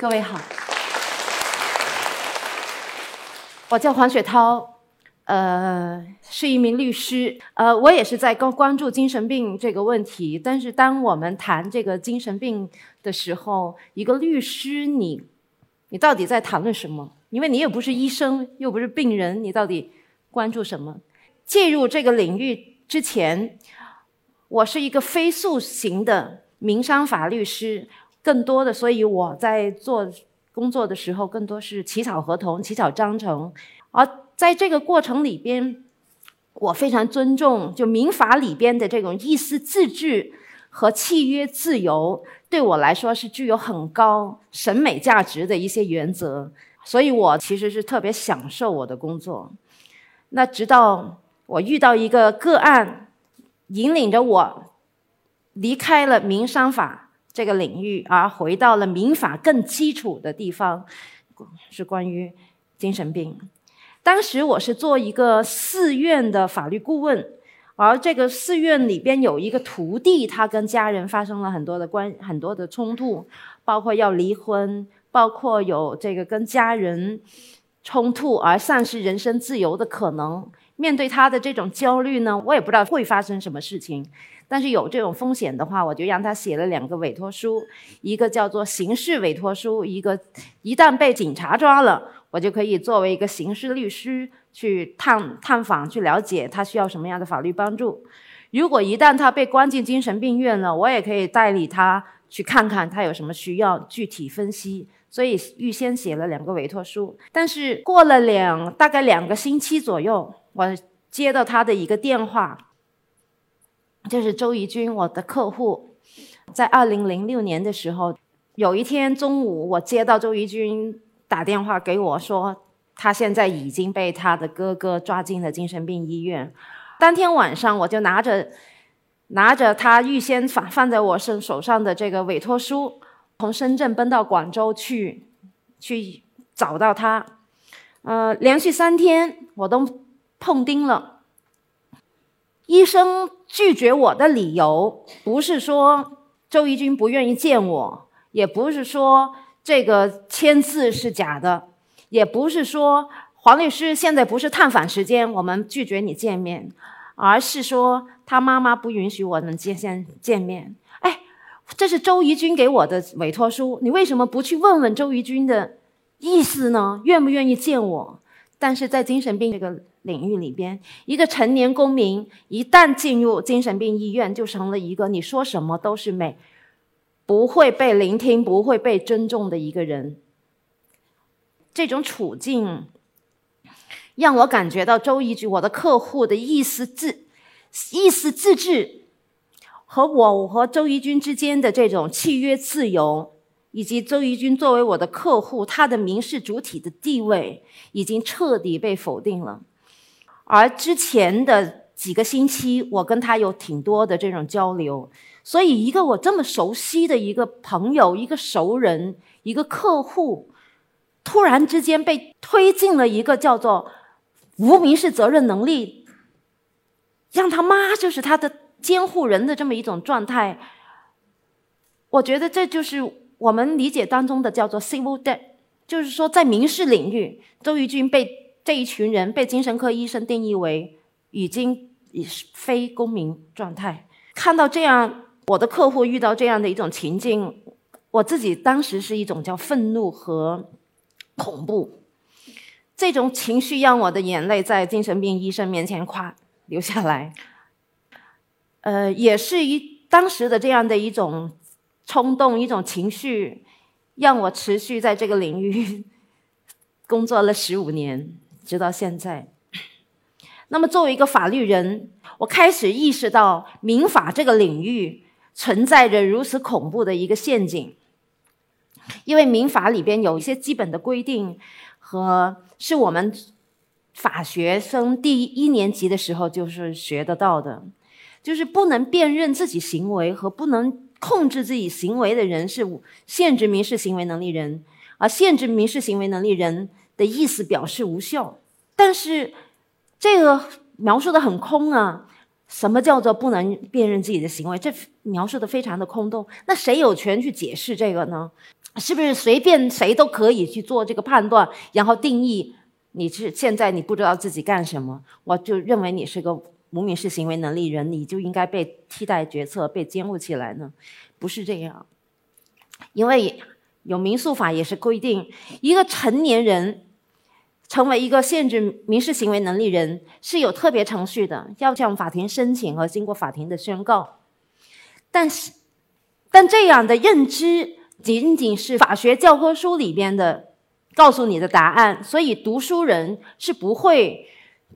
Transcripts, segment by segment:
各位好，我叫黄雪涛，呃，是一名律师，呃，我也是在关关注精神病这个问题。但是，当我们谈这个精神病的时候，一个律师，你，你到底在谈论什么？因为你又不是医生，又不是病人，你到底关注什么？介入这个领域之前，我是一个非诉型的民商法律师。更多的，所以我在做工作的时候，更多是起草合同、起草章程。而在这个过程里边，我非常尊重就民法里边的这种意思自治和契约自由，对我来说是具有很高审美价值的一些原则。所以我其实是特别享受我的工作。那直到我遇到一个个案，引领着我离开了民商法。这个领域，而回到了民法更基础的地方，是关于精神病。当时我是做一个寺院的法律顾问，而这个寺院里边有一个徒弟，他跟家人发生了很多的关很多的冲突，包括要离婚，包括有这个跟家人冲突而丧失人身自由的可能。面对他的这种焦虑呢，我也不知道会发生什么事情。但是有这种风险的话，我就让他写了两个委托书，一个叫做刑事委托书，一个一旦被警察抓了，我就可以作为一个刑事律师去探探访、去了解他需要什么样的法律帮助。如果一旦他被关进精神病院了，我也可以代理他去看看他有什么需要，具体分析。所以预先写了两个委托书。但是过了两大概两个星期左右，我接到他的一个电话。就是周怡君，我的客户，在二零零六年的时候，有一天中午，我接到周怡君打电话给我说，他现在已经被他的哥哥抓进了精神病医院。当天晚上，我就拿着拿着他预先放放在我身手上的这个委托书，从深圳奔到广州去去找到他。呃，连续三天我都碰钉了。医生拒绝我的理由不是说周怡君不愿意见我，也不是说这个签字是假的，也不是说黄律师现在不是探访时间，我们拒绝你见面，而是说他妈妈不允许我们见先见面。哎，这是周怡君给我的委托书，你为什么不去问问周怡君的意思呢？愿不愿意见我？但是在精神病这个。领域里边，一个成年公民一旦进入精神病医院，就成了一个你说什么都是美，不会被聆听、不会被尊重的一个人。这种处境让我感觉到周一局我的客户的意思自意思自治和我和周怡君之间的这种契约自由。以及周怡君作为我的客户，他的民事主体的地位已经彻底被否定了。而之前的几个星期，我跟他有挺多的这种交流，所以一个我这么熟悉的一个朋友、一个熟人、一个客户，突然之间被推进了一个叫做无民事责任能力，让他妈就是他的监护人的这么一种状态，我觉得这就是我们理解当中的叫做 civil debt，就是说在民事领域，周瑜军被。这一群人被精神科医生定义为已经已是非公民状态。看到这样，我的客户遇到这样的一种情境，我自己当时是一种叫愤怒和恐怖。这种情绪让我的眼泪在精神病医生面前夸流下来。呃，也是一当时的这样的一种冲动，一种情绪，让我持续在这个领域工作了十五年。直到现在，那么作为一个法律人，我开始意识到民法这个领域存在着如此恐怖的一个陷阱。因为民法里边有一些基本的规定，和是我们法学生第一年级的时候就是学得到的，就是不能辨认自己行为和不能控制自己行为的人是限制民事行为能力人，而限制民事行为能力人的意思表示无效。但是，这个描述的很空啊！什么叫做不能辨认自己的行为？这描述的非常的空洞。那谁有权去解释这个呢？是不是随便谁都可以去做这个判断，然后定义你是现在你不知道自己干什么，我就认为你是个无民事行为能力人，你就应该被替代决策、被监护起来呢？不是这样，因为有民诉法也是规定，一个成年人成为一个限制民事行为能力人是有特别程序的，要向法庭申请和经过法庭的宣告。但是，但这样的认知。仅仅是法学教科书里边的告诉你的答案，所以读书人是不会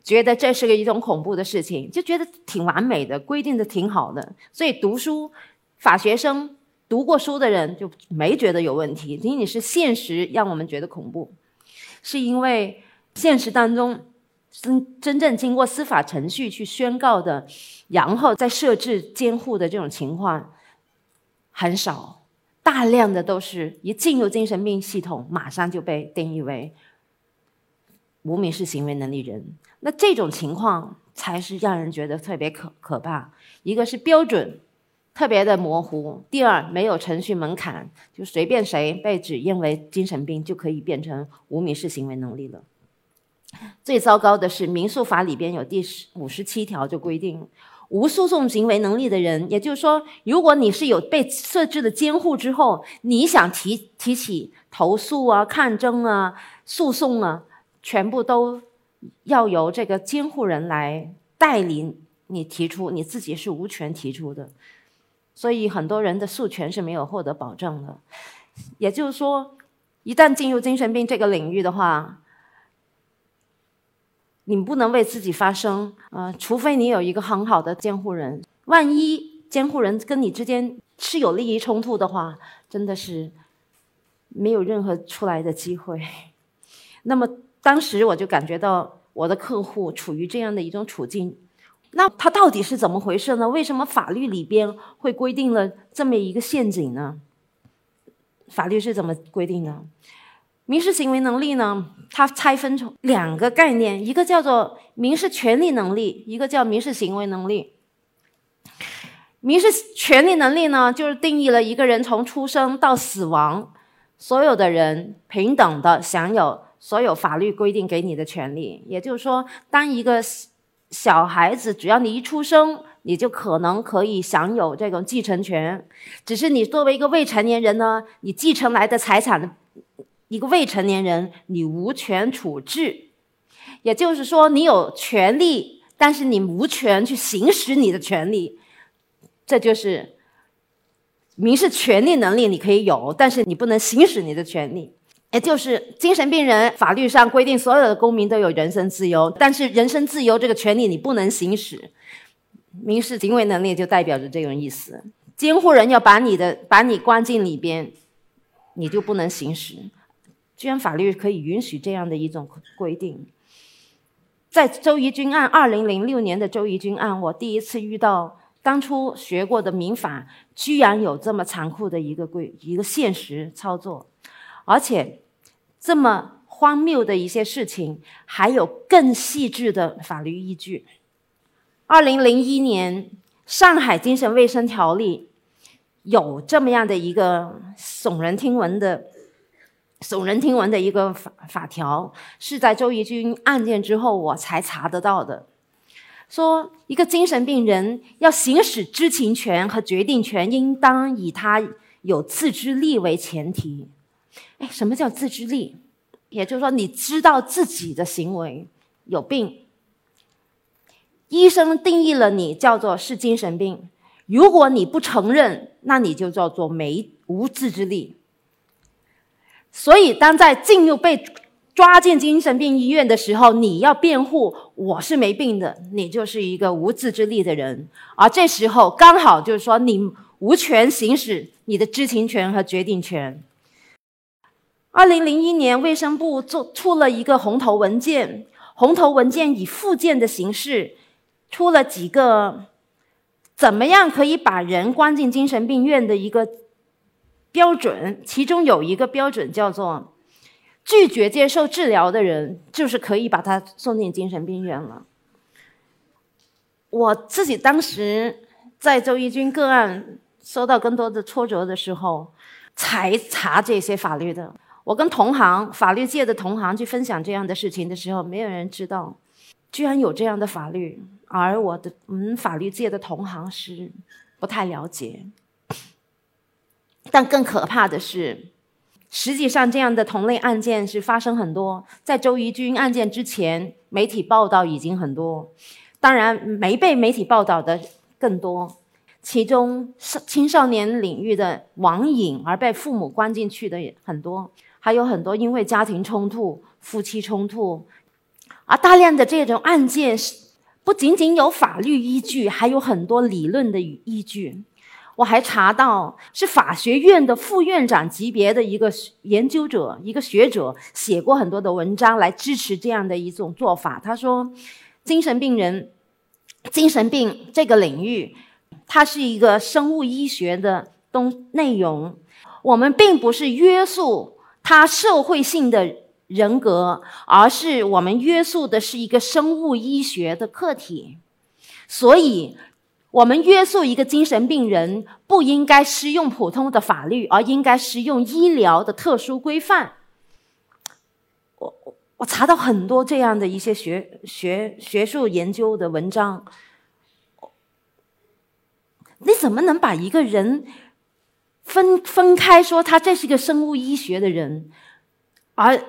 觉得这是个一种恐怖的事情，就觉得挺完美的，规定的挺好的。所以读书法学生读过书的人就没觉得有问题。仅仅是现实让我们觉得恐怖，是因为现实当中真真正经过司法程序去宣告的，然后再设置监护的这种情况很少。大量的都是一进入精神病系统，马上就被定义为无民事行为能力人。那这种情况才是让人觉得特别可可怕。一个是标准特别的模糊，第二没有程序门槛，就随便谁被指认为精神病就可以变成无民事行为能力了。最糟糕的是民诉法里边有第十五十七条就规定。无诉讼行为能力的人，也就是说，如果你是有被设置的监护之后，你想提提起投诉啊、抗争啊、诉讼啊，全部都要由这个监护人来代理你提出，你自己是无权提出的。所以很多人的诉权是没有获得保证的。也就是说，一旦进入精神病这个领域的话，你不能为自己发声，呃，除非你有一个很好的监护人。万一监护人跟你之间是有利益冲突的话，真的是没有任何出来的机会。那么当时我就感觉到我的客户处于这样的一种处境，那他到底是怎么回事呢？为什么法律里边会规定了这么一个陷阱呢？法律是怎么规定的？民事行为能力呢？它拆分成两个概念，一个叫做民事权利能力，一个叫民事行为能力。民事权利能力呢，就是定义了一个人从出生到死亡，所有的人平等的享有所有法律规定给你的权利。也就是说，当一个小孩子，只要你一出生，你就可能可以享有这种继承权。只是你作为一个未成年人呢，你继承来的财产。一个未成年人，你无权处置，也就是说，你有权利，但是你无权去行使你的权利。这就是民事权利能力，你可以有，但是你不能行使你的权利。也就是精神病人，法律上规定所有的公民都有人身自由，但是人身自由这个权利你不能行使。民事行为能力就代表着这种意思。监护人要把你的把你关进里边，你就不能行使。居然法律可以允许这样的一种规定，在周怡君案，二零零六年的周怡君案，我第一次遇到当初学过的民法，居然有这么残酷的一个规一个现实操作，而且这么荒谬的一些事情，还有更细致的法律依据。二零零一年，上海精神卫生条例有这么样的一个耸人听闻的。耸人听闻的一个法法条，是在周怡君案件之后我才查得到的。说一个精神病人要行使知情权和决定权，应当以他有自知力为前提。哎，什么叫自知力？也就是说，你知道自己的行为有病，医生定义了你叫做是精神病。如果你不承认，那你就叫做没无自知力。所以，当在进入被抓进精神病医院的时候，你要辩护我是没病的，你就是一个无自制力的人。而这时候刚好就是说，你无权行使你的知情权和决定权。二零零一年，卫生部做出了一个红头文件，红头文件以附件的形式出了几个怎么样可以把人关进精神病院的一个。标准，其中有一个标准叫做拒绝接受治疗的人，就是可以把他送进精神病院了。我自己当时在周一军个案受到更多的挫折的时候，才查这些法律的。我跟同行、法律界的同行去分享这样的事情的时候，没有人知道，居然有这样的法律，而我的嗯法律界的同行是不太了解。但更可怕的是，实际上这样的同类案件是发生很多。在周怡君案件之前，媒体报道已经很多，当然没被媒体报道的更多。其中少青少年领域的网瘾而被父母关进去的也很多。还有很多因为家庭冲突、夫妻冲突，而大量的这种案件是不仅仅有法律依据，还有很多理论的依据。我还查到是法学院的副院长级别的一个研究者、一个学者写过很多的文章来支持这样的一种做法。他说，精神病人、精神病这个领域，它是一个生物医学的东内容，我们并不是约束。他社会性的人格，而是我们约束的是一个生物医学的客体，所以，我们约束一个精神病人，不应该适用普通的法律，而应该适用医疗的特殊规范。我我查到很多这样的一些学学学术研究的文章，你怎么能把一个人？分分开说，他这是一个生物医学的人，而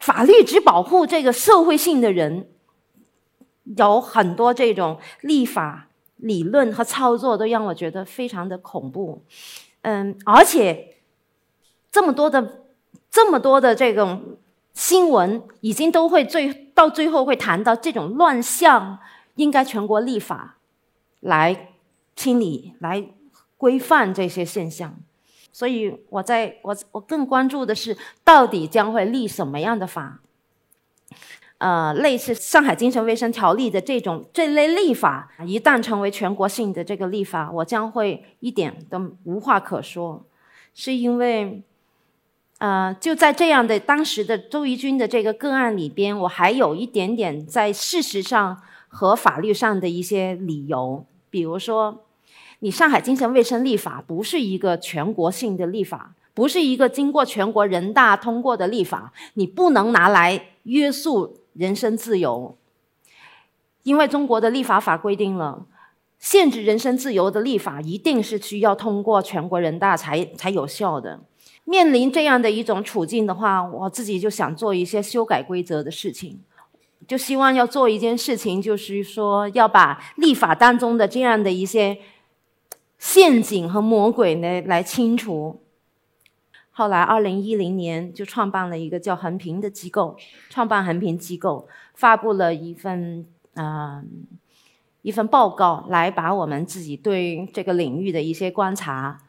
法律只保护这个社会性的人，有很多这种立法理论和操作都让我觉得非常的恐怖。嗯，而且这么多的这么多的这种新闻，已经都会最到最后会谈到这种乱象，应该全国立法来清理来。规范这些现象，所以我在我我更关注的是，到底将会立什么样的法？呃，类似《上海精神卫生条例》的这种这类立法，一旦成为全国性的这个立法，我将会一点都无话可说，是因为，呃，就在这样的当时的周怡君的这个个案里边，我还有一点点在事实上和法律上的一些理由，比如说。你上海精神卫生立法不是一个全国性的立法，不是一个经过全国人大通过的立法，你不能拿来约束人身自由，因为中国的立法法规定了，限制人身自由的立法一定是需要通过全国人大才才有效的。面临这样的一种处境的话，我自己就想做一些修改规则的事情，就希望要做一件事情，就是说要把立法当中的这样的一些。陷阱和魔鬼呢来清除。后来，二零一零年就创办了一个叫横平的机构，创办横平机构，发布了一份啊一份报告，来把我们自己对这个领域的一些观察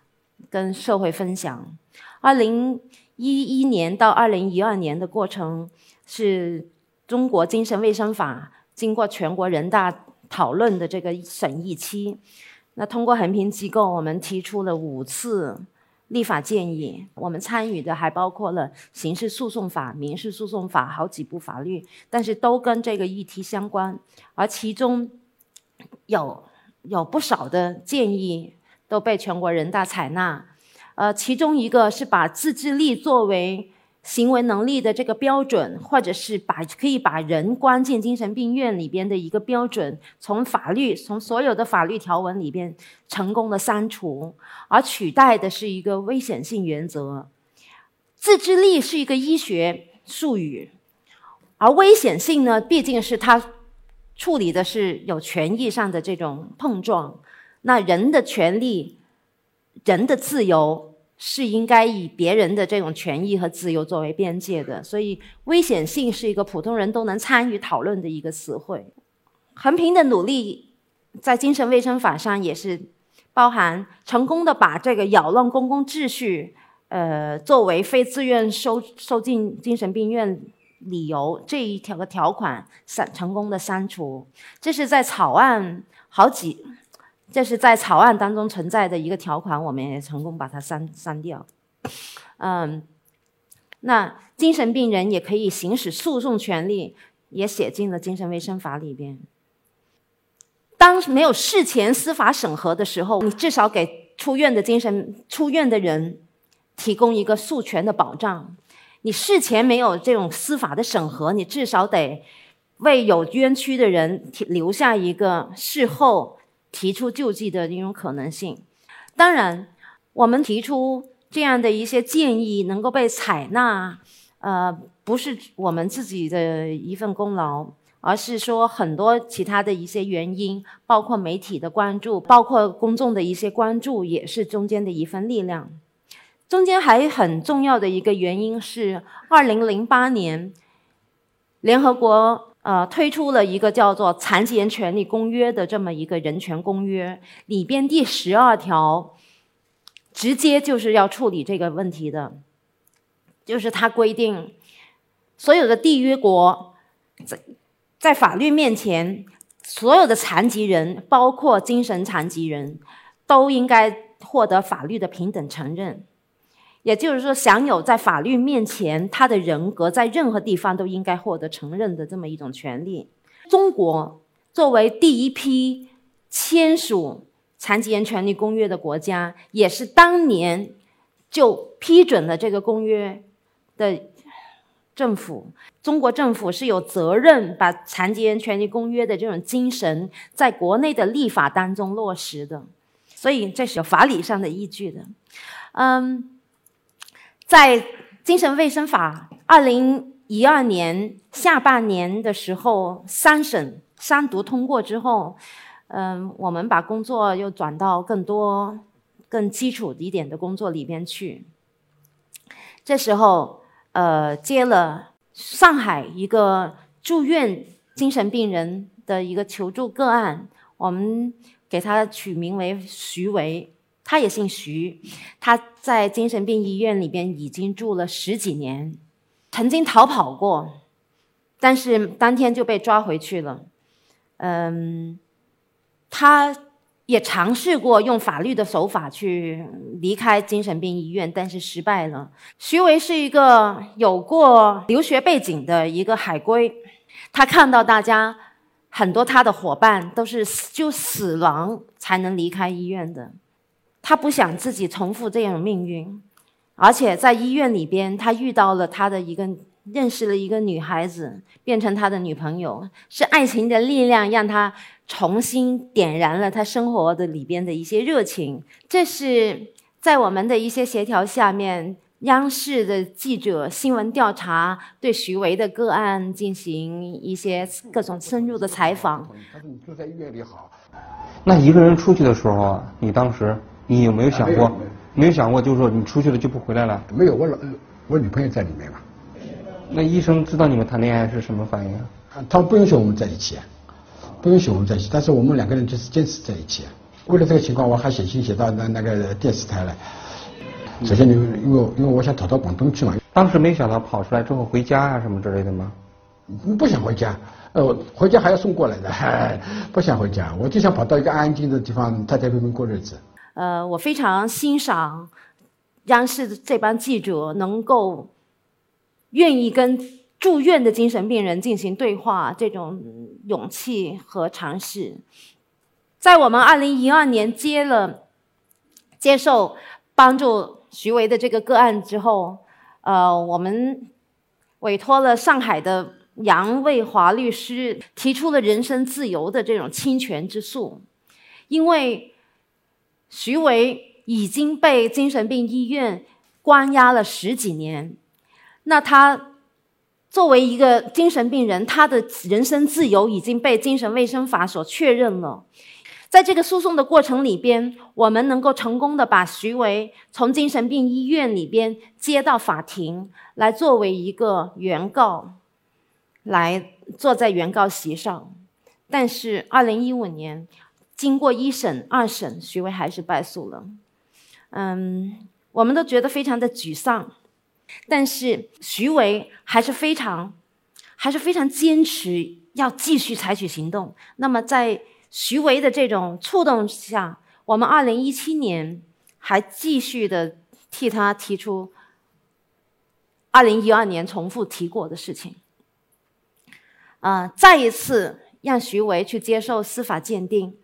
跟社会分享。二零一一年到二零一二年的过程，是中国精神卫生法经过全国人大讨论的这个审议期。那通过横平机构，我们提出了五次立法建议。我们参与的还包括了刑事诉讼法、民事诉讼法好几部法律，但是都跟这个议题相关。而其中有有不少的建议都被全国人大采纳。呃，其中一个是把自治力作为。行为能力的这个标准，或者是把可以把人关进精神病院里边的一个标准，从法律从所有的法律条文里边成功的删除，而取代的是一个危险性原则。自制力是一个医学术语，而危险性呢，毕竟是它处理的是有权益上的这种碰撞。那人的权利，人的自由。是应该以别人的这种权益和自由作为边界的，所以危险性是一个普通人都能参与讨论的一个词汇。横平的努力在精神卫生法上也是包含成功的把这个扰乱公共秩序，呃，作为非自愿收收进精神病院理由这一条的条款删成功的删除，这是在草案好几。这是在草案当中存在的一个条款，我们也成功把它删删掉。嗯，那精神病人也可以行使诉讼权利，也写进了精神卫生法里边。当没有事前司法审核的时候，你至少给出院的精神出院的人提供一个诉权的保障。你事前没有这种司法的审核，你至少得为有冤屈的人留下一个事后提出救济的一种可能性。当然，我们提出这样的一些建议能够被采纳，呃，不是我们自己的一份功劳，而是说很多其他的一些原因，包括媒体的关注，包括公众的一些关注，也是中间的一份力量。中间还很重要的一个原因是，二零零八年，联合国呃推出了一个叫做《残疾人权利公约》的这么一个人权公约，里边第十二条，直接就是要处理这个问题的，就是它规定，所有的缔约国在在法律面前，所有的残疾人，包括精神残疾人，都应该获得法律的平等承认。也就是说，享有在法律面前他的人格在任何地方都应该获得承认的这么一种权利。中国作为第一批签署《残疾人权利公约》的国家，也是当年就批准了这个公约的政府。中国政府是有责任把《残疾人权利公约》的这种精神在国内的立法当中落实的，所以这是有法理上的依据的。嗯。在精神卫生法二零一二年下半年的时候，三审三读通过之后，嗯，我们把工作又转到更多、更基础一点的工作里边去。这时候，呃，接了上海一个住院精神病人的一个求助个案，我们给他取名为徐维。他也姓徐，他在精神病医院里边已经住了十几年，曾经逃跑过，但是当天就被抓回去了。嗯，他也尝试过用法律的手法去离开精神病医院，但是失败了。徐维是一个有过留学背景的一个海归，他看到大家很多他的伙伴都是就死亡才能离开医院的。他不想自己重复这样的命运，而且在医院里边，他遇到了他的一个认识了一个女孩子，变成他的女朋友。是爱情的力量让他重新点燃了他生活的里边的一些热情。这是在我们的一些协调下面，央视的记者新闻调查对徐维的个案进行一些各种深入的采访。他说：“你住在医院里好。”那一个人出去的时候，你当时？你有没有想过？没有想过，就是说你出去了就不回来了？没有，我老我女朋友在里面嘛。那医生知道你们谈恋爱是什么反应啊？他不允许我们在一起，不允许我们在一起。但是我们两个人就是坚持在一起。为了这个情况，我还写信写到那那个电视台来。首先，因为因为因为我想逃到广东去嘛。当时没想到跑出来之后回家啊什么之类的吗？不想回家，呃，回家还要送过来的，不想回家，我就想跑到一个安安静静的地方，太太平平过日子。呃，我非常欣赏央视这帮记者能够愿意跟住院的精神病人进行对话，这种勇气和尝试。在我们二零一二年接了接受帮助徐维的这个个案之后，呃，我们委托了上海的杨卫华律师，提出了人身自由的这种侵权之诉，因为。徐维已经被精神病医院关押了十几年，那他作为一个精神病人，他的人身自由已经被精神卫生法所确认了。在这个诉讼的过程里边，我们能够成功的把徐维从精神病医院里边接到法庭来，作为一个原告，来坐在原告席上。但是，二零一五年。经过一审、二审，徐威还是败诉了。嗯，我们都觉得非常的沮丧，但是徐维还是非常、还是非常坚持要继续采取行动。那么，在徐维的这种触动下，我们二零一七年还继续的替他提出二零一二年重复提过的事情。啊，再一次让徐维去接受司法鉴定。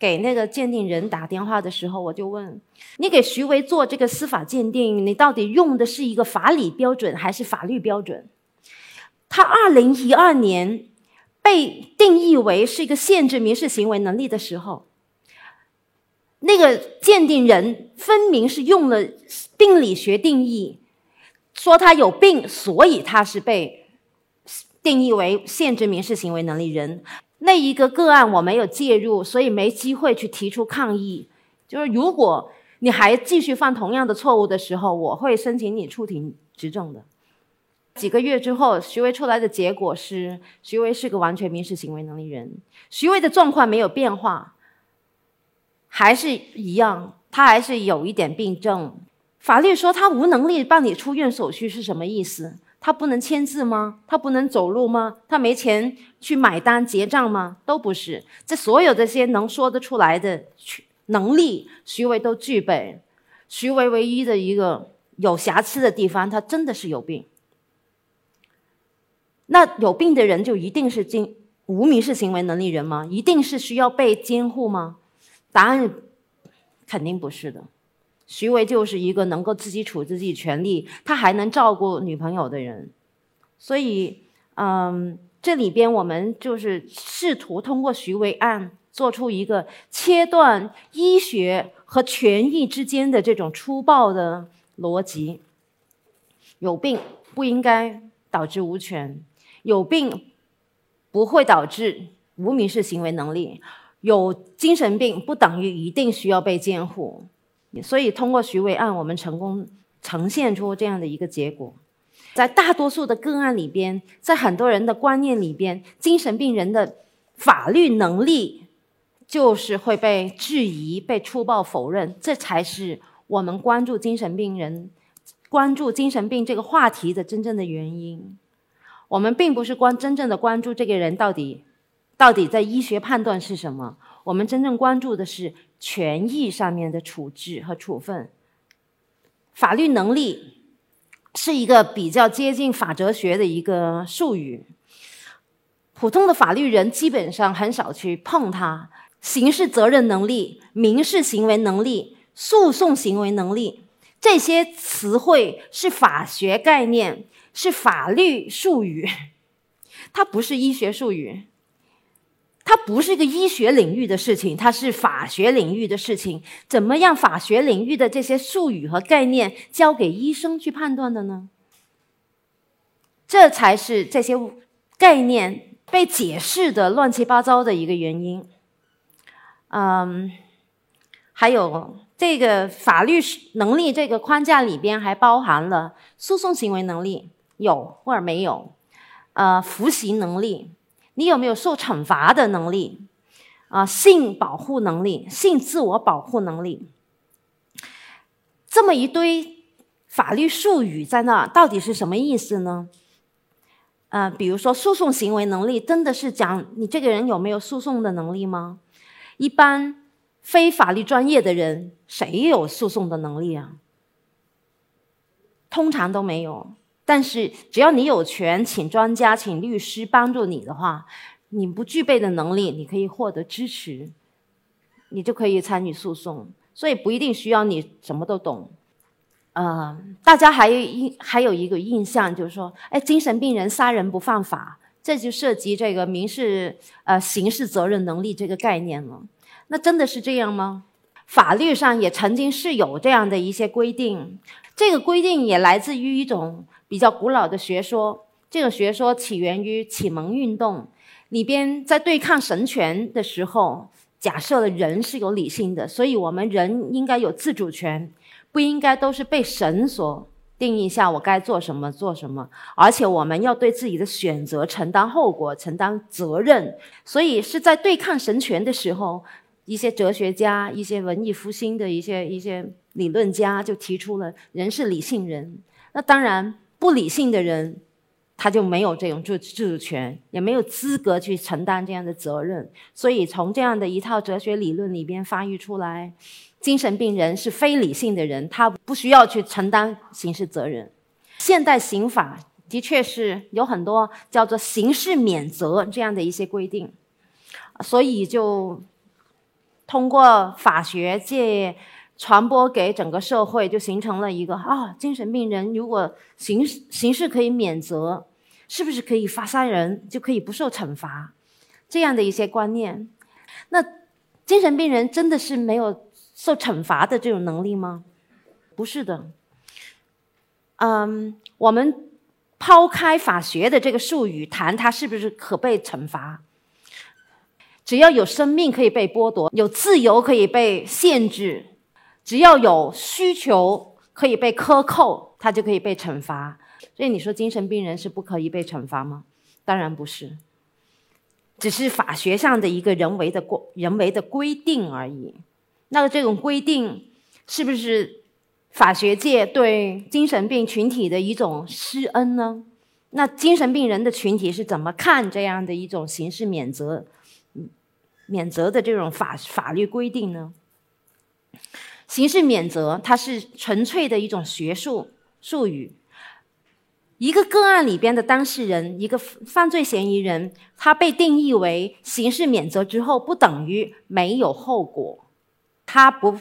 给那个鉴定人打电话的时候，我就问你给徐威做这个司法鉴定，你到底用的是一个法理标准还是法律标准？他二零一二年被定义为是一个限制民事行为能力的时候，那个鉴定人分明是用了病理学定义，说他有病，所以他是被定义为限制民事行为能力人。那一个个案我没有介入，所以没机会去提出抗议。就是如果你还继续犯同样的错误的时候，我会申请你出庭执证的。几个月之后，徐威出来的结果是，徐威是个完全民事行为能力人。徐威的状况没有变化，还是一样，他还是有一点病症。法律说他无能力办理出院手续是什么意思？他不能签字吗？他不能走路吗？他没钱去买单结账吗？都不是。这所有这些能说得出来的能力，徐伟都具备。徐伟唯一的一个有瑕疵的地方，他真的是有病。那有病的人就一定是经无民事行为能力人吗？一定是需要被监护吗？答案肯定不是的。徐维就是一个能够自己处置自己权利，他还能照顾女朋友的人。所以，嗯，这里边我们就是试图通过徐维案做出一个切断医学和权益之间的这种粗暴的逻辑。有病不应该导致无权。有病不会导致无民事行为能力，有精神病不等于一定需要被监护，所以通过徐伟案，我们成功呈现出这样的一个结果。在大多数的个案里边，在很多人的观念里边，精神病人的法律能力就是会被质疑、被粗暴否认，这才是我们关注精神病人、关注精神病这个话题的真正的原因。我们并不是关真正的关注这个人到底，到底在医学判断是什么。我们真正关注的是权益上面的处置和处分。法律能力是一个比较接近法哲学的一个术语，普通的法律人基本上很少去碰它。刑事责任能力、民事行为能力、诉讼行为能力这些词汇是法学概念。是法律术语，它不是医学术语，它不是一个医学领域的事情，它是法学领域的事情。怎么样，法学领域的这些术语和概念交给医生去判断的呢？这才是这些概念被解释的乱七八糟的一个原因。嗯，还有这个法律能力这个框架里边还包含了诉讼行为能力。有或者没有，呃，服刑能力，你有没有受惩罚的能力？啊，性保护能力，性自我保护能力，这么一堆法律术语在那，到底是什么意思呢？呃，比如说诉讼行为能力，真的是讲你这个人有没有诉讼的能力吗？一般非法律专业的人，谁有诉讼的能力啊？通常都没有。但是，只要你有权请专家、请律师帮助你的话，你不具备的能力，你可以获得支持，你就可以参与诉讼。所以不一定需要你什么都懂。呃，大家还有一还有一个印象就是说，哎，精神病人杀人不犯法，这就涉及这个民事呃刑事责任能力这个概念了。那真的是这样吗？法律上也曾经是有这样的一些规定，这个规定也来自于一种。比较古老的学说，这个学说起源于启蒙运动里边，在对抗神权的时候，假设了人是有理性的，所以我们人应该有自主权，不应该都是被神所定义下我该做什么做什么，而且我们要对自己的选择承担后果、承担责任。所以是在对抗神权的时候，一些哲学家、一些文艺复兴的一些一些理论家就提出了人是理性人。那当然。不理性的人，他就没有这种自自主权，也没有资格去承担这样的责任。所以，从这样的一套哲学理论里边发育出来，精神病人是非理性的人，他不需要去承担刑事责任。现代刑法的确是有很多叫做刑事免责这样的一些规定，所以就通过法学界传播给整个社会，就形成了一个啊，精神病人如果刑刑事可以免责，是不是可以发杀人就可以不受惩罚？这样的一些观念。那精神病人真的是没有受惩罚的这种能力吗？不是的。嗯，我们抛开法学的这个术语，谈他是不是可被惩罚？只要有生命可以被剥夺，有自由可以被限制，只要有需求可以被克扣，他就可以被惩罚。所以你说精神病人是不可以被惩罚吗？当然不是，只是法学上的一个人为的规人为的规定而已。那这种规定是不是法学界对精神病群体的一种施恩呢？那精神病人的群体是怎么看这样的一种刑事免责？免责的这种法法律规定呢？刑事免责它是纯粹的一种学术术语。一个个案里边的当事人，一个犯罪嫌疑人，他被定义为刑事免责之后，不等于没有后果，他不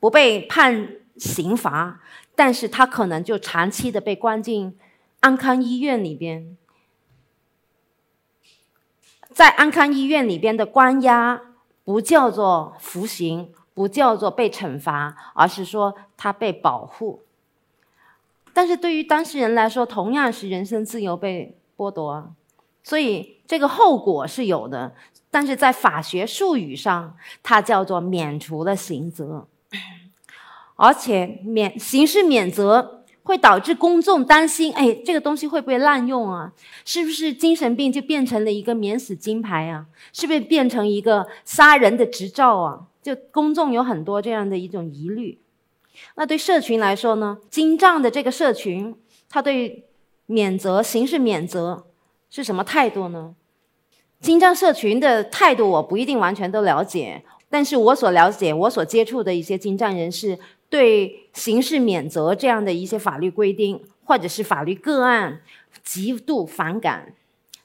不被判刑罚，但是他可能就长期的被关进安康医院里边。在安康医院里边的关押，不叫做服刑，不叫做被惩罚，而是说他被保护。但是对于当事人来说，同样是人身自由被剥夺，所以这个后果是有的。但是在法学术语上，它叫做免除了刑责，而且免刑事免责。会导致公众担心，哎，这个东西会不会滥用啊？是不是精神病就变成了一个免死金牌啊？是不是变成一个杀人的执照啊？就公众有很多这样的一种疑虑。那对社群来说呢？精障的这个社群，他对免责、刑事免责是什么态度呢？精障社群的态度我不一定完全都了解，但是我所了解、我所接触的一些精障人士。对刑事免责这样的一些法律规定，或者是法律个案，极度反感。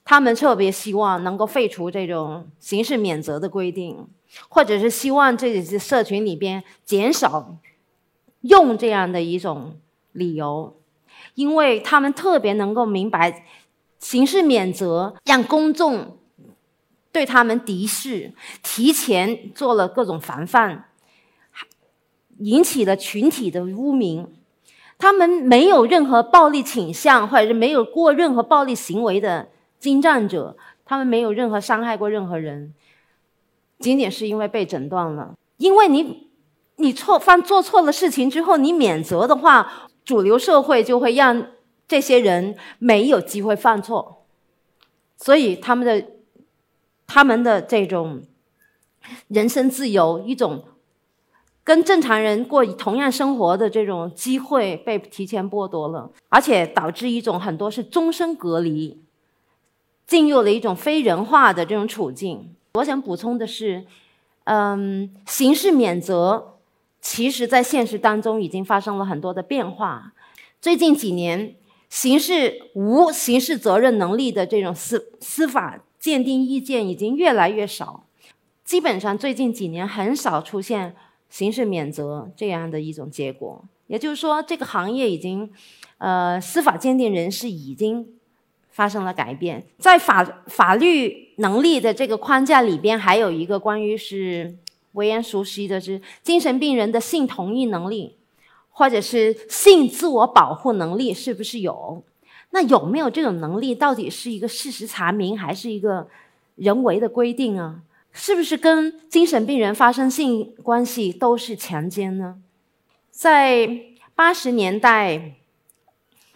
他们特别希望能够废除这种刑事免责的规定，或者是希望这些社群里边减少用这样的一种理由，因为他们特别能够明白，刑事免责让公众对他们敌视，提前做了各种防范。引起了群体的污名，他们没有任何暴力倾向，或者是没有过任何暴力行为的精障者，他们没有任何伤害过任何人，仅仅是因为被诊断了。因为你，你错犯做错了事情之后，你免责的话，主流社会就会让这些人没有机会犯错，所以他们的，他们的这种人身自由一种。跟正常人过同样生活的这种机会被提前剥夺了，而且导致一种很多是终身隔离，进入了一种非人化的这种处境。我想补充的是，嗯，刑事免责其实在现实当中已经发生了很多的变化。最近几年，刑事无刑事责任能力的这种司司法鉴定意见已经越来越少，基本上最近几年很少出现。刑事免责这样的一种结果，也就是说，这个行业已经，呃，司法鉴定人士已经发生了改变。在法法律能力的这个框架里边，还有一个关于是为人熟悉的是精神病人的性同意能力，或者是性自我保护能力是不是有？那有没有这种能力，到底是一个事实查明，还是一个人为的规定啊？是不是跟精神病人发生性关系都是强奸呢？在八十年代，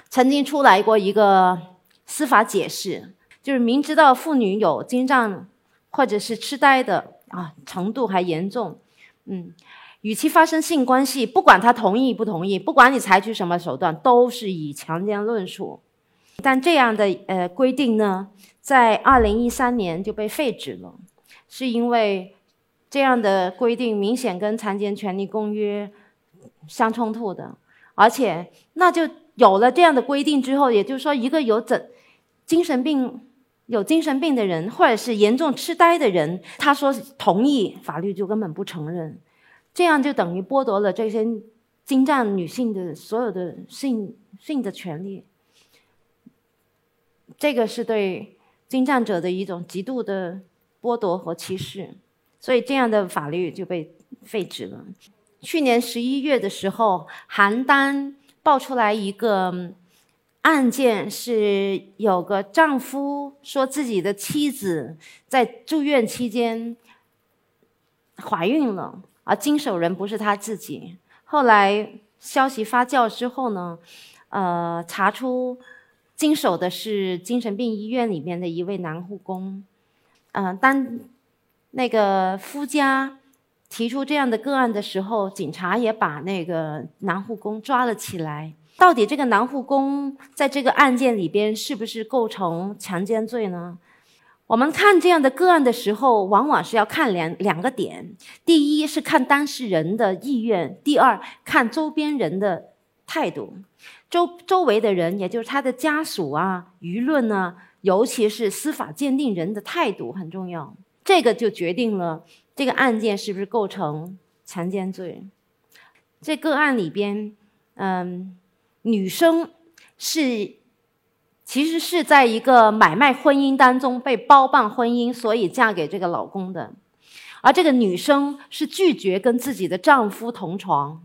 曾经出来过一个司法解释，就是明知道妇女有精障或者是痴呆的啊程度还严重，嗯，与其发生性关系，不管他同意不同意，不管你采取什么手段，都是以强奸论处。但这样的呃规定呢，在二零一三年就被废止了。是因为这样的规定明显跟《残疾人权利公约》相冲突的，而且那就有了这样的规定之后，也就是说，一个有诊精神病、有精神病的人，或者是严重痴呆的人，他说同意，法律就根本不承认，这样就等于剥夺了这些精障女性的所有的性性的权利。这个是对精障者的一种极度的剥夺和歧视，所以这样的法律就被废止了。去年十一月的时候，邯郸爆出来一个。案件是有个丈夫说自己的妻子在住院期间怀孕了，而经手人不是他自己。后来消息发酵之后呢，呃，查出经手的是精神病医院里面的一位男护工。嗯，当那个夫家提出这样的个案的时候，警察也把那个男护工抓了起来。到底这个男护工在这个案件里边是不是构成强奸罪呢？我们看这样的个案的时候，往往是要看两两个点：第一是看当事人的意愿；第二看周边人的态度。周周围的人，也就是他的家属啊、舆论呢，尤其是司法鉴定人的态度很重要。这个就决定了这个案件是不是构成强奸罪。这个案里边，嗯。女生是，其实是在一个买卖婚姻当中被包办婚姻，所以嫁给这个老公的。而这个女生是拒绝跟自己的丈夫同床，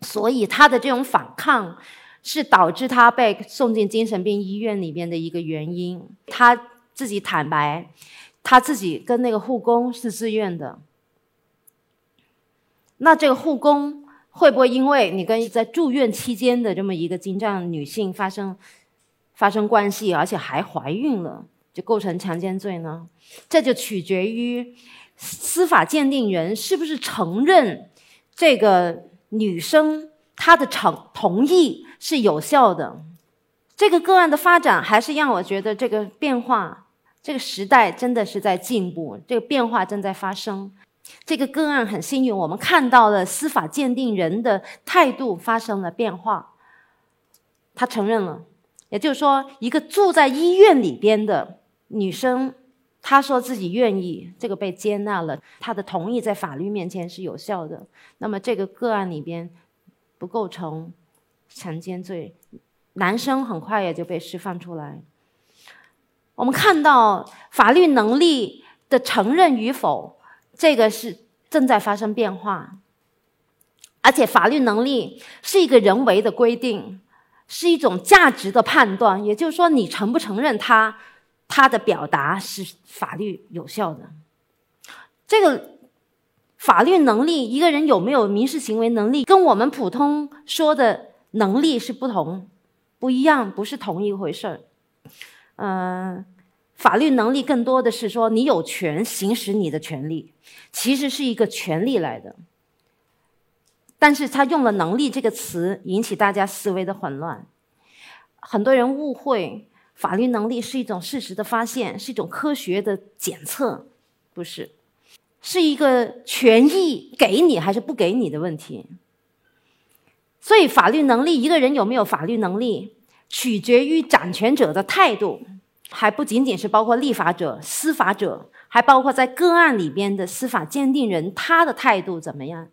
所以她的这种反抗是导致她被送进精神病医院里面的一个原因。她自己坦白，她自己跟那个护工是自愿的。那这个护工。会不会因为你跟在住院期间的这么一个精障女性发生发生关系，而且还怀孕了，就构成强奸罪呢？这就取决于司法鉴定人是不是承认这个女生她的承同意是有效的。这个个案的发展还是让我觉得这个变化，这个时代真的是在进步，这个变化正在发生。这个个案很幸运，我们看到了司法鉴定人的态度发生了变化。他承认了，也就是说，一个住在医院里边的女生，她说自己愿意，这个被接纳了，她的同意在法律面前是有效的。那么这个个案里边不构成强奸罪，男生很快也就被释放出来。我们看到法律能力的承认与否。这个是正在发生变化，而且法律能力是一个人为的规定，是一种价值的判断。也就是说，你承不承认他，他的表达是法律有效的。这个法律能力，一个人有没有民事行为能力，跟我们普通说的能力是不同、不一样，不是同一回事儿。嗯。法律能力更多的是说你有权行使你的权利，其实是一个权利来的。但是他用了“能力”这个词，引起大家思维的混乱。很多人误会法律能力是一种事实的发现，是一种科学的检测，不是，是一个权益给你还是不给你的问题。所以，法律能力，一个人有没有法律能力，取决于掌权者的态度。还不仅仅是包括立法者、司法者，还包括在个案里边的司法鉴定人，他的态度怎么样？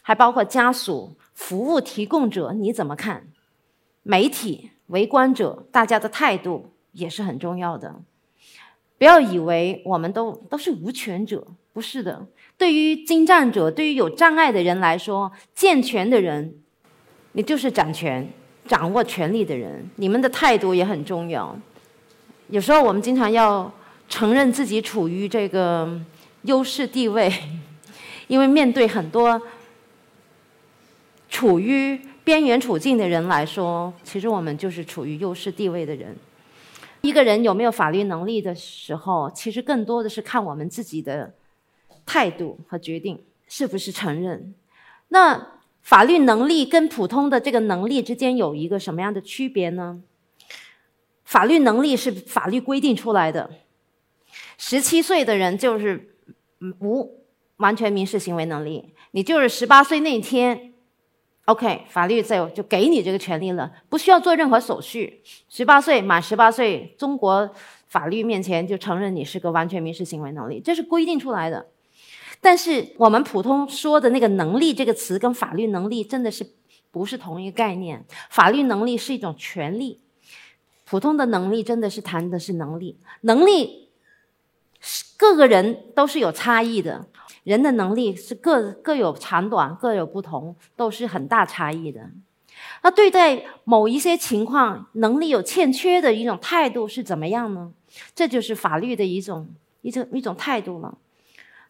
还包括家属、服务提供者，你怎么看？媒体、围观者，大家的态度也是很重要的。不要以为我们都都是无权者，不是的。对于精障者，对于有障碍的人来说，健全的人，你就是掌权、掌握权力的人，你们的态度也很重要。有时候我们经常要承认自己处于这个优势地位，因为面对很多处于边缘处境的人来说，其实我们就是处于优势地位的人。一个人有没有法律能力的时候，其实更多的是看我们自己的态度和决定是不是承认。那法律能力跟普通的这个能力之间有一个什么样的区别呢？法律能力是法律规定出来的，十七岁的人就是无完全民事行为能力，你就是十八岁那天，OK，法律在就给你这个权利了，不需要做任何手续。十八岁满十八岁，中国法律面前就承认你是个完全民事行为能力，这是规定出来的。但是我们普通说的那个“能力”这个词，跟法律能力真的是不是同一个概念。法律能力是一种权利，普通的能力真的是谈的是能力。能力是各个人都是有差异的，人的能力是各各有长短，各有不同，都是很大差异的。那对待某一些情况能力有欠缺的一种态度是怎么样呢？这就是法律的一种一种一种态度了。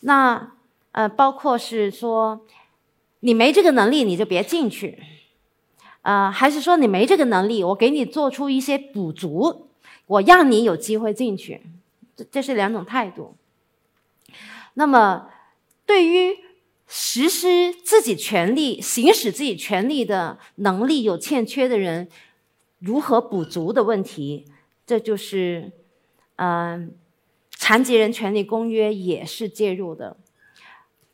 那。呃，包括是说，你没这个能力，你就别进去，呃，还是说你没这个能力，我给你做出一些补足，我让你有机会进去，这这是两种态度。那么，对于实施自己权利、行使自己权利的能力有欠缺的人，如何补足的问题，这就是，嗯，《残疾人权利公约》也是介入的。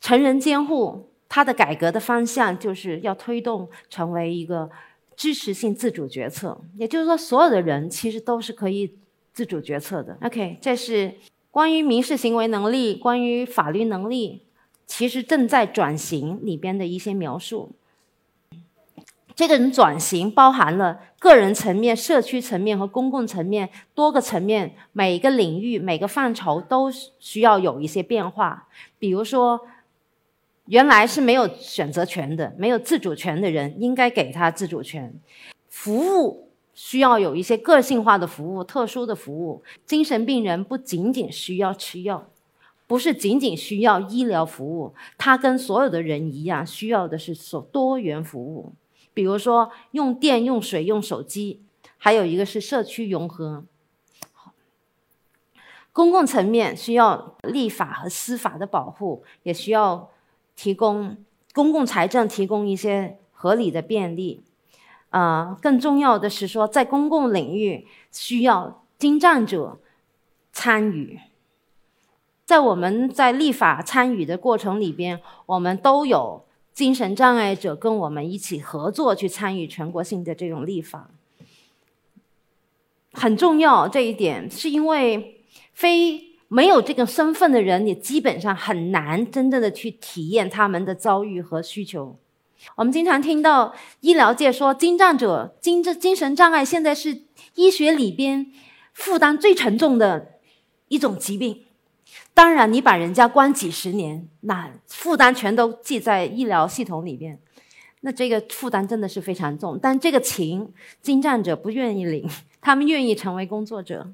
成人监护，它的改革的方向就是要推动成为一个支持性自主决策，也就是说，所有的人其实都是可以自主决策的。OK，这是关于民事行为能力、关于法律能力，其实正在转型里边的一些描述。这个人转型包含了个人层面、社区层面和公共层面多个层面，每一个领域、每个范畴都需要有一些变化，比如说。原来是没有选择权的、没有自主权的人，应该给他自主权。服务需要有一些个性化的服务、特殊的服务。精神病人不仅仅需要吃药，不是仅仅需要医疗服务，他跟所有的人一样，需要的是所多元服务。比如说用电、用水、用手机，还有一个是社区融合。公共层面需要立法和司法的保护，也需要。提供公共财政，提供一些合理的便利，啊，更重要的是说，在公共领域需要精障者参与。在我们在立法参与的过程里边，我们都有精神障碍者跟我们一起合作去参与全国性的这种立法，很重要。这一点是因为非。没有这个身份的人，你基本上很难真正的去体验他们的遭遇和需求。我们经常听到医疗界说，精障者、精精精神障碍现在是医学里边负担最沉重的一种疾病。当然，你把人家关几十年，那负担全都记在医疗系统里边，那这个负担真的是非常重。但这个情，精障者不愿意领，他们愿意成为工作者。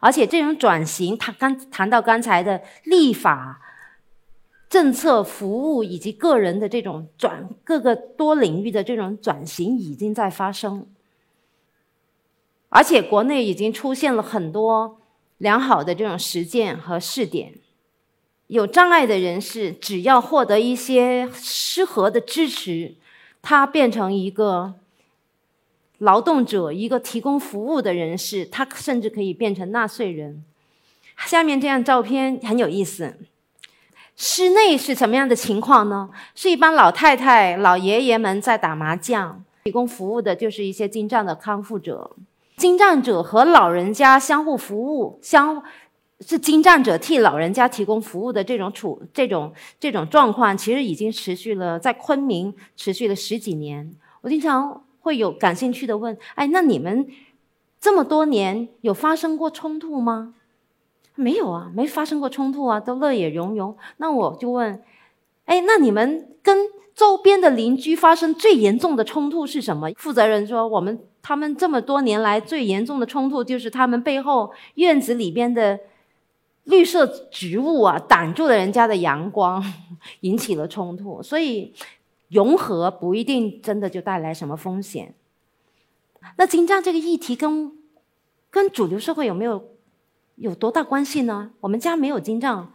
而且这种转型，他刚谈到刚才的立法、政策、服务以及个人的这种转各个多领域的这种转型已经在发生，而且国内已经出现了很多良好的这种实践和试点。有障碍的人士只要获得一些适合的支持，他变成一个。劳动者，一个提供服务的人士，他甚至可以变成纳税人。下面这张照片很有意思。室内是什么样的情况呢？是一帮老太太、老爷爷们在打麻将。提供服务的就是一些精障的康复者。精障者和老人家相互服务，相是精障者替老人家提供服务的这种处这种这种状况，其实已经持续了在昆明持续了十几年。我经常。会有感兴趣的问：哎，那你们这么多年有发生过冲突吗？没有啊，没发生过冲突啊，都乐也融融。那我就问：哎，那你们跟周边的邻居发生最严重的冲突是什么？负责人说：我们他们这么多年来最严重的冲突就是他们背后院子里边的绿色植物啊挡住了人家的阳光，引起了冲突。所以。融合不一定真的就带来什么风险。那金帐这个议题跟跟主流社会有没有有多大关系呢？我们家没有金帐，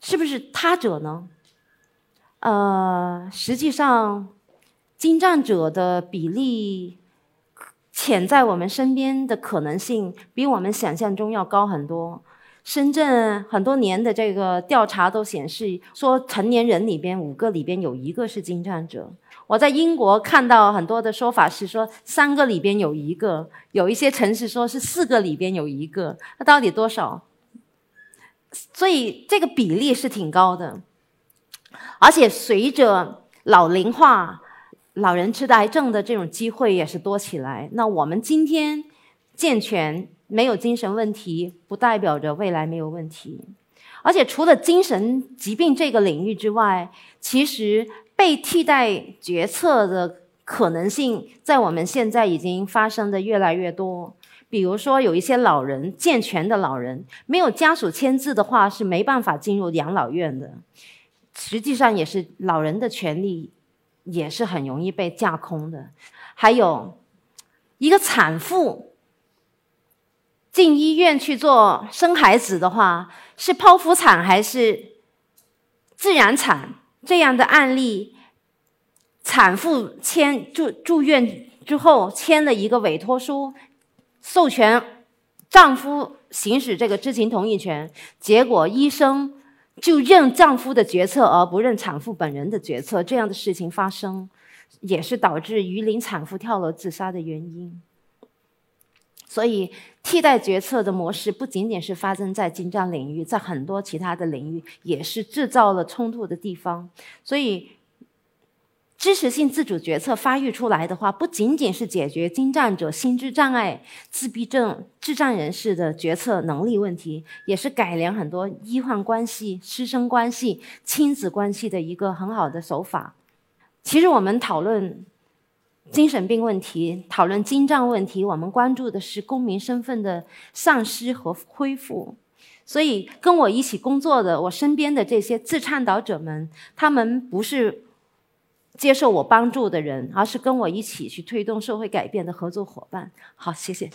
是不是他者呢？呃，实际上，金帐者的比例潜在我们身边的可能性比我们想象中要高很多。深圳很多年的这个调查都显示，说成年人里边五个里边有一个是精战者。我在英国看到很多的说法是说三个里边有一个，有一些城市说是四个里边有一个，那到底多少？所以这个比例是挺高的，而且随着老龄化，老人痴呆症的这种机会也是多起来。那我们今天健全。没有精神问题，不代表着未来没有问题。而且除了精神疾病这个领域之外，其实被替代决策的可能性，在我们现在已经发生的越来越多。比如说，有一些老人，健全的老人，没有家属签字的话，是没办法进入养老院的。实际上，也是老人的权利，也是很容易被架空的。还有一个产妇。进医院去做生孩子的话，是剖腹产还是自然产？这样的案例，产妇签住住院之后签了一个委托书，授权丈夫行使这个知情同意权，结果医生就认丈夫的决策而不认产妇本人的决策，这样的事情发生，也是导致榆林产妇跳楼自杀的原因。所以，替代决策的模式不仅仅是发生在精战领域，在很多其他的领域也是制造了冲突的地方。所以，支持性自主决策发育出来的话，不仅仅是解决精战者心智障碍、自闭症、智障人士的决策能力问题，也是改良很多医患关系、师生关系、亲子关系的一个很好的手法。其实，我们讨论。精神病问题，讨论经障问题，我们关注的是公民身份的丧失和恢复。所以，跟我一起工作的，我身边的这些自倡导者们，他们不是接受我帮助的人，而是跟我一起去推动社会改变的合作伙伴。好，谢谢。